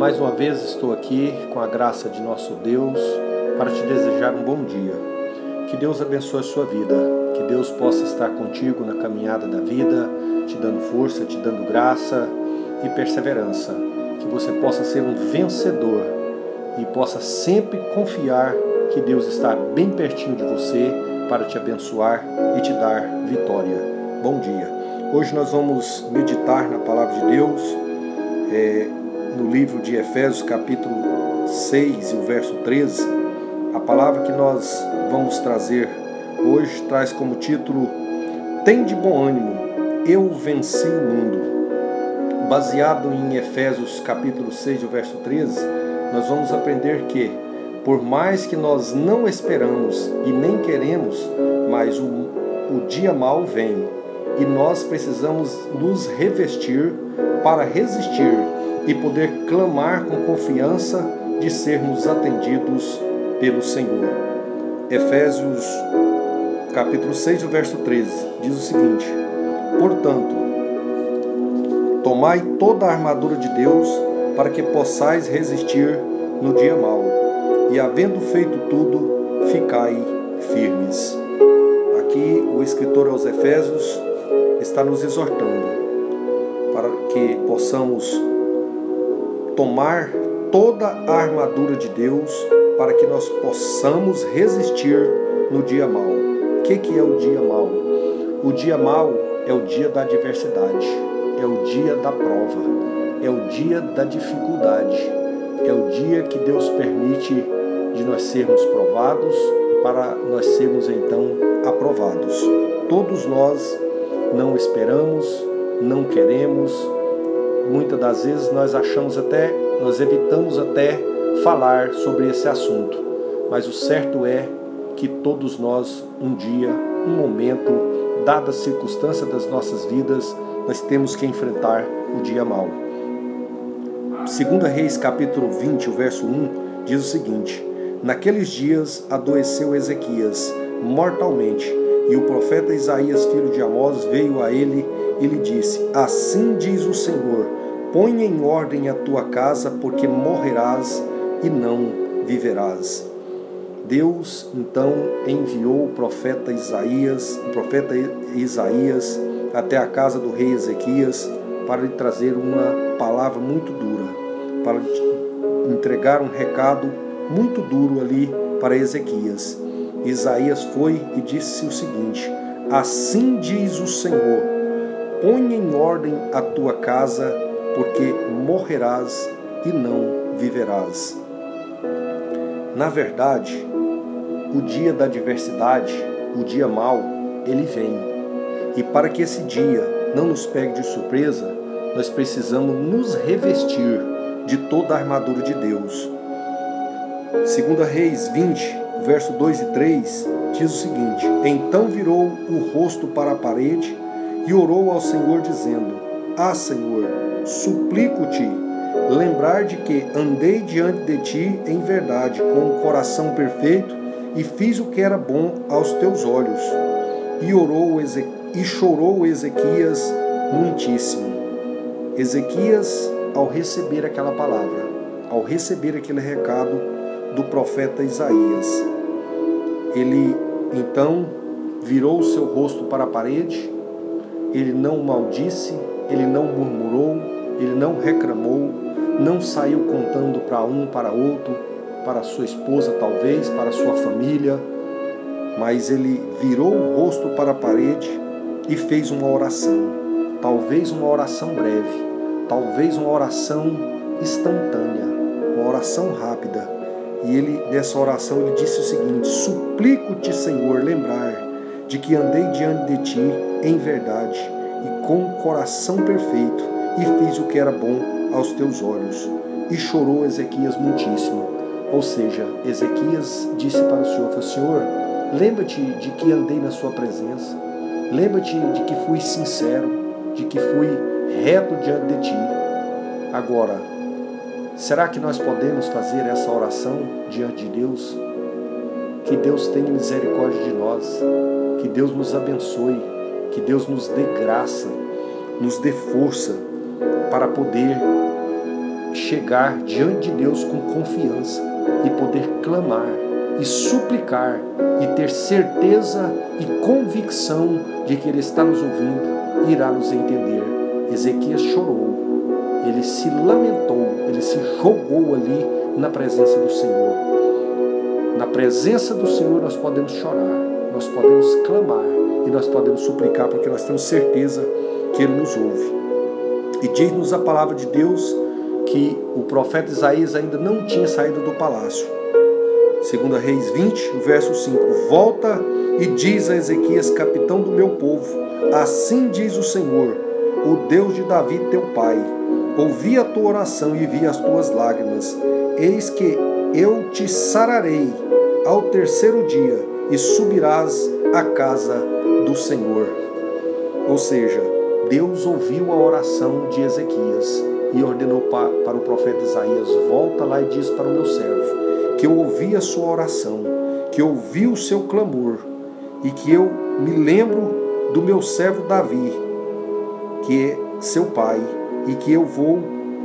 Mais uma vez estou aqui com a graça de nosso Deus para te desejar um bom dia. Que Deus abençoe a sua vida, que Deus possa estar contigo na caminhada da vida, te dando força, te dando graça e perseverança. Que você possa ser um vencedor e possa sempre confiar que Deus está bem pertinho de você para te abençoar e te dar vitória. Bom dia. Hoje nós vamos meditar na palavra de Deus. É, no livro de Efésios, capítulo 6, o verso 13, a palavra que nós vamos trazer hoje traz como título Tem de bom ânimo, eu venci o mundo. Baseado em Efésios capítulo 6, o verso 13, nós vamos aprender que, por mais que nós não esperamos e nem queremos, mas o, o dia mal vem e nós precisamos nos revestir para resistir e poder clamar com confiança de sermos atendidos pelo Senhor. Efésios capítulo 6, verso 13, diz o seguinte: Portanto, tomai toda a armadura de Deus para que possais resistir no dia mau, e havendo feito tudo, ficai firmes. Aqui o escritor aos Efésios está nos exortando para que possamos tomar toda a armadura de Deus para que nós possamos resistir no dia mau. O que, que é o dia mau? O dia mau é o dia da adversidade, é o dia da prova, é o dia da dificuldade, é o dia que Deus permite de nós sermos provados para nós sermos então aprovados. Todos nós não esperamos, não queremos, muitas das vezes nós achamos até, nós evitamos até falar sobre esse assunto, mas o certo é que todos nós, um dia, um momento, dada a circunstância das nossas vidas, nós temos que enfrentar o dia mau. Segunda Reis capítulo 20, o verso 1, diz o seguinte: Naqueles dias adoeceu Ezequias mortalmente, e o profeta Isaías, filho de Amós, veio a ele e lhe disse: Assim diz o Senhor: Põe em ordem a tua casa, porque morrerás e não viverás. Deus então enviou o profeta Isaías, o profeta Isaías até a casa do rei Ezequias para lhe trazer uma palavra muito dura, para entregar um recado muito duro ali para Ezequias. Isaías foi e disse o seguinte: Assim diz o Senhor: Põe em ordem a tua casa, porque morrerás e não viverás. Na verdade, o dia da adversidade, o dia mau, ele vem. E para que esse dia não nos pegue de surpresa, nós precisamos nos revestir de toda a armadura de Deus. Segunda Reis 20, verso 2 e 3, diz o seguinte: Então virou o rosto para a parede e orou ao Senhor, dizendo: Ah, Senhor, suplico-te, lembrar de que andei diante de ti em verdade, com o coração perfeito, e fiz o que era bom aos teus olhos. E orou e chorou Ezequias muitíssimo. Ezequias, ao receber aquela palavra, ao receber aquele recado do profeta Isaías, ele então virou o seu rosto para a parede ele não maldisse, ele não murmurou, ele não reclamou, não saiu contando para um, para outro, para sua esposa talvez, para sua família, mas ele virou o rosto para a parede e fez uma oração. Talvez uma oração breve, talvez uma oração instantânea, uma oração rápida. E ele, nessa oração, ele disse o seguinte: Suplico-te, Senhor, lembrar de que andei diante de ti em verdade e com o coração perfeito e fiz o que era bom aos teus olhos. E chorou Ezequias muitíssimo. Ou seja, Ezequias disse para o Senhor: Senhor, lembra-te de que andei na Sua presença, lembra-te de que fui sincero, de que fui reto diante de ti. Agora, será que nós podemos fazer essa oração diante de Deus? Que Deus tenha misericórdia de nós que Deus nos abençoe, que Deus nos dê graça, nos dê força para poder chegar diante de Deus com confiança e poder clamar e suplicar e ter certeza e convicção de que Ele está nos ouvindo e irá nos entender. Ezequias chorou, ele se lamentou, ele se jogou ali na presença do Senhor. Na presença do Senhor nós podemos chorar, nós podemos clamar e nós podemos suplicar, porque nós temos certeza que Ele nos ouve. E diz-nos a palavra de Deus que o profeta Isaías ainda não tinha saído do palácio. Segundo Reis 20, o verso 5, volta e diz a Ezequias, capitão do meu povo, assim diz o Senhor, o Deus de Davi teu pai, ouvi a tua oração e vi as tuas lágrimas, eis que eu te sararei ao terceiro dia e subirás à casa do Senhor. Ou seja, Deus ouviu a oração de Ezequias e ordenou para o profeta Isaías: Volta lá e diz para o meu servo que eu ouvi a sua oração, que eu ouvi o seu clamor e que eu me lembro do meu servo Davi, que é seu pai, e que eu vou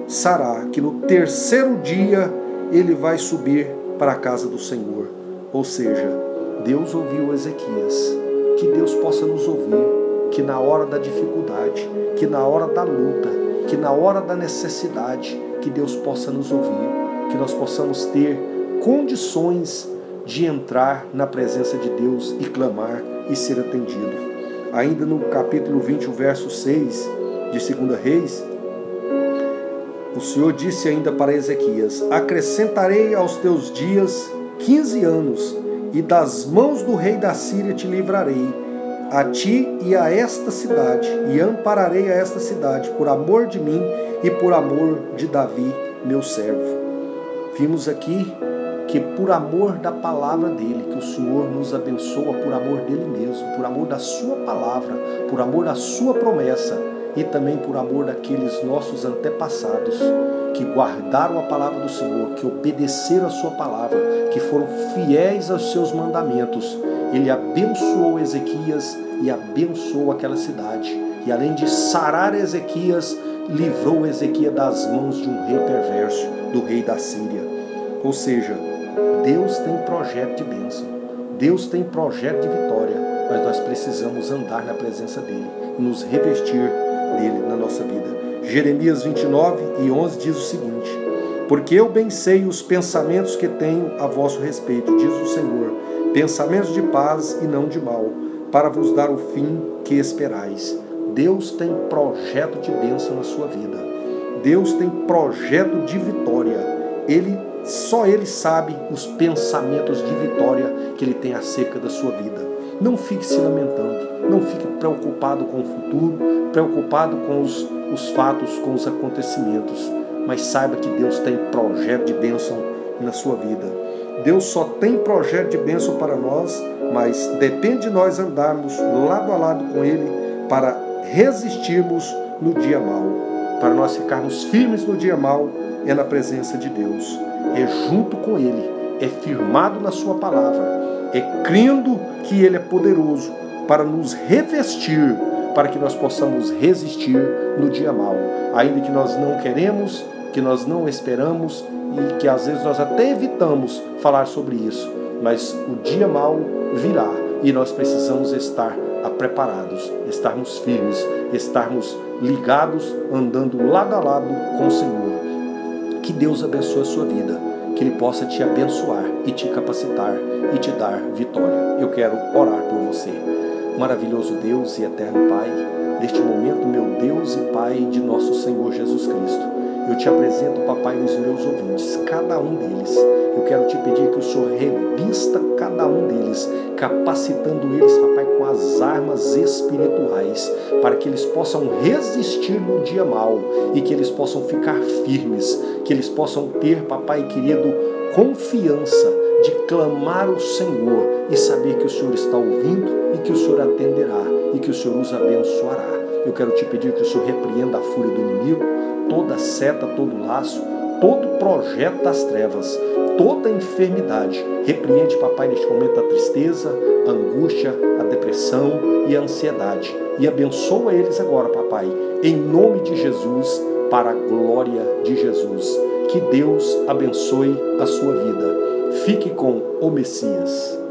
sarar, que no terceiro dia ele vai subir para a casa do Senhor. Ou seja, Deus ouviu Ezequias, que Deus possa nos ouvir que na hora da dificuldade, que na hora da luta, que na hora da necessidade, que Deus possa nos ouvir, que nós possamos ter condições de entrar na presença de Deus e clamar e ser atendido. Ainda no capítulo 20, o verso 6 de 2 Reis, o Senhor disse ainda para Ezequias: Acrescentarei aos teus dias 15 anos, e das mãos do rei da Síria te livrarei a ti e a esta cidade, e ampararei a esta cidade por amor de mim e por amor de Davi, meu servo. Vimos aqui que por amor da palavra dele, que o Senhor nos abençoa por amor dele mesmo, por amor da sua palavra, por amor da sua promessa e também por amor daqueles nossos antepassados que guardaram a palavra do Senhor, que obedeceram a sua palavra, que foram fiéis aos seus mandamentos. Ele abençoou Ezequias e abençoou aquela cidade. E além de sarar Ezequias, livrou Ezequias das mãos de um rei perverso, do rei da Síria. Ou seja, Deus tem projeto de bênção, Deus tem projeto de vitória, mas nós precisamos andar na presença dele, nos revestir dele na nossa vida. Jeremias 29 e 11 diz o seguinte: Porque eu bem sei os pensamentos que tenho a vosso respeito, diz o Senhor, pensamentos de paz e não de mal, para vos dar o fim que esperais. Deus tem projeto de bênção na sua vida. Deus tem projeto de vitória. Ele só ele sabe os pensamentos de vitória que ele tem acerca da sua vida. Não fique se lamentando, não fique preocupado com o futuro, preocupado com os, os fatos, com os acontecimentos, mas saiba que Deus tem projeto de bênção na sua vida. Deus só tem projeto de bênção para nós, mas depende de nós andarmos lado a lado com Ele para resistirmos no dia mau. Para nós ficarmos firmes no dia mau é na presença de Deus, é junto com Ele, é firmado na Sua palavra é crendo que Ele é poderoso para nos revestir, para que nós possamos resistir no dia mau, ainda que nós não queremos, que nós não esperamos e que às vezes nós até evitamos falar sobre isso, mas o dia mau virá e nós precisamos estar preparados, estarmos firmes, estarmos ligados, andando lado a lado com o Senhor. Que Deus abençoe a sua vida que Ele possa te abençoar e te capacitar e te dar vitória. Eu quero orar por você. Maravilhoso Deus e eterno Pai, neste momento, meu Deus e Pai de nosso Senhor Jesus Cristo, eu te apresento, papai, os meus ouvintes, cada um deles. Eu quero te pedir que o Senhor revista cada um deles, capacitando eles, papai, com as armas espirituais, para que eles possam resistir no dia mal e que eles possam ficar firmes, que eles possam ter, papai querido, confiança de clamar ao Senhor e saber que o Senhor está ouvindo e que o Senhor atenderá e que o Senhor os abençoará. Eu quero te pedir que o Senhor repreenda a fúria do inimigo, toda seta, todo laço, todo projeto das trevas, toda enfermidade. Repreende, papai, neste momento a tristeza, a angústia, a depressão e a ansiedade. E abençoa eles agora, papai, em nome de Jesus, para a glória de Jesus. Que Deus abençoe a sua vida. Fique com o Messias.